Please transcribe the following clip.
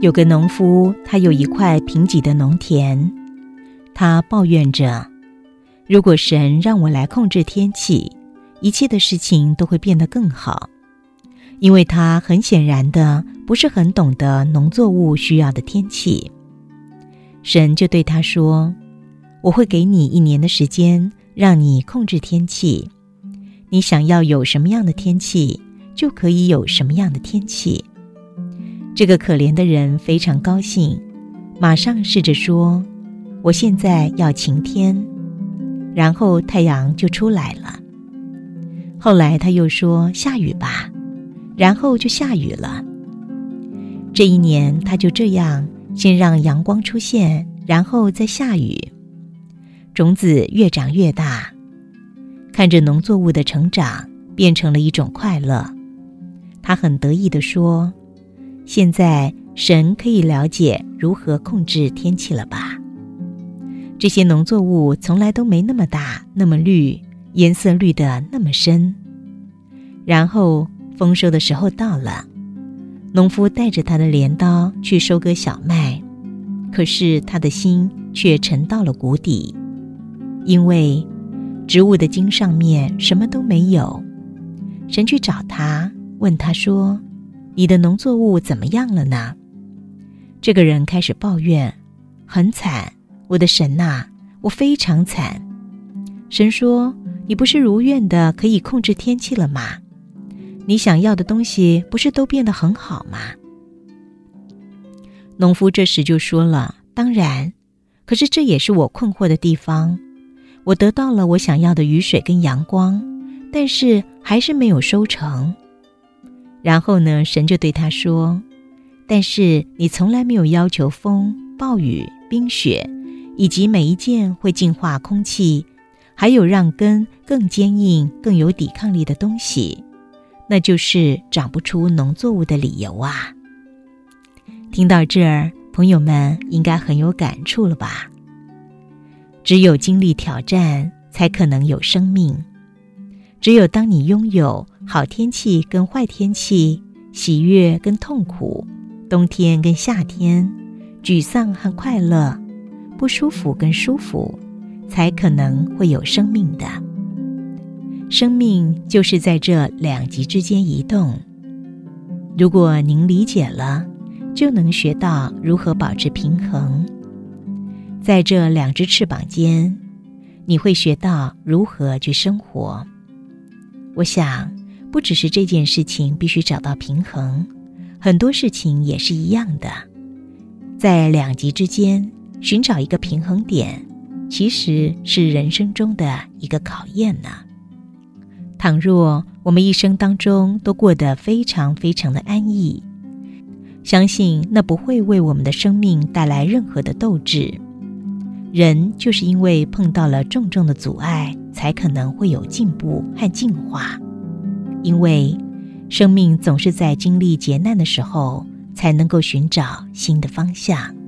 有个农夫，他有一块贫瘠的农田，他抱怨着：“如果神让我来控制天气，一切的事情都会变得更好。”因为他很显然的不是很懂得农作物需要的天气。神就对他说：“我会给你一年的时间，让你控制天气。你想要有什么样的天气，就可以有什么样的天气。”这个可怜的人非常高兴，马上试着说：“我现在要晴天。”然后太阳就出来了。后来他又说：“下雨吧。”然后就下雨了。这一年他就这样，先让阳光出现，然后再下雨，种子越长越大，看着农作物的成长，变成了一种快乐。他很得意地说。现在神可以了解如何控制天气了吧？这些农作物从来都没那么大、那么绿，颜色绿的那么深。然后丰收的时候到了，农夫带着他的镰刀去收割小麦，可是他的心却沉到了谷底，因为植物的茎上面什么都没有。神去找他，问他说。你的农作物怎么样了呢？这个人开始抱怨，很惨，我的神呐，我非常惨。神说：“你不是如愿的可以控制天气了吗？你想要的东西不是都变得很好吗？”农夫这时就说了：“当然，可是这也是我困惑的地方。我得到了我想要的雨水跟阳光，但是还是没有收成。”然后呢，神就对他说：“但是你从来没有要求风、暴雨、冰雪，以及每一件会净化空气，还有让根更坚硬、更有抵抗力的东西，那就是长不出农作物的理由啊！”听到这儿，朋友们应该很有感触了吧？只有经历挑战，才可能有生命。只有当你拥有好天气跟坏天气、喜悦跟痛苦、冬天跟夏天、沮丧和快乐、不舒服跟舒服，才可能会有生命的。生命就是在这两极之间移动。如果您理解了，就能学到如何保持平衡。在这两只翅膀间，你会学到如何去生活。我想，不只是这件事情必须找到平衡，很多事情也是一样的。在两极之间寻找一个平衡点，其实是人生中的一个考验呢。倘若我们一生当中都过得非常非常的安逸，相信那不会为我们的生命带来任何的斗志。人就是因为碰到了重重的阻碍。才可能会有进步和进化，因为生命总是在经历劫难的时候，才能够寻找新的方向。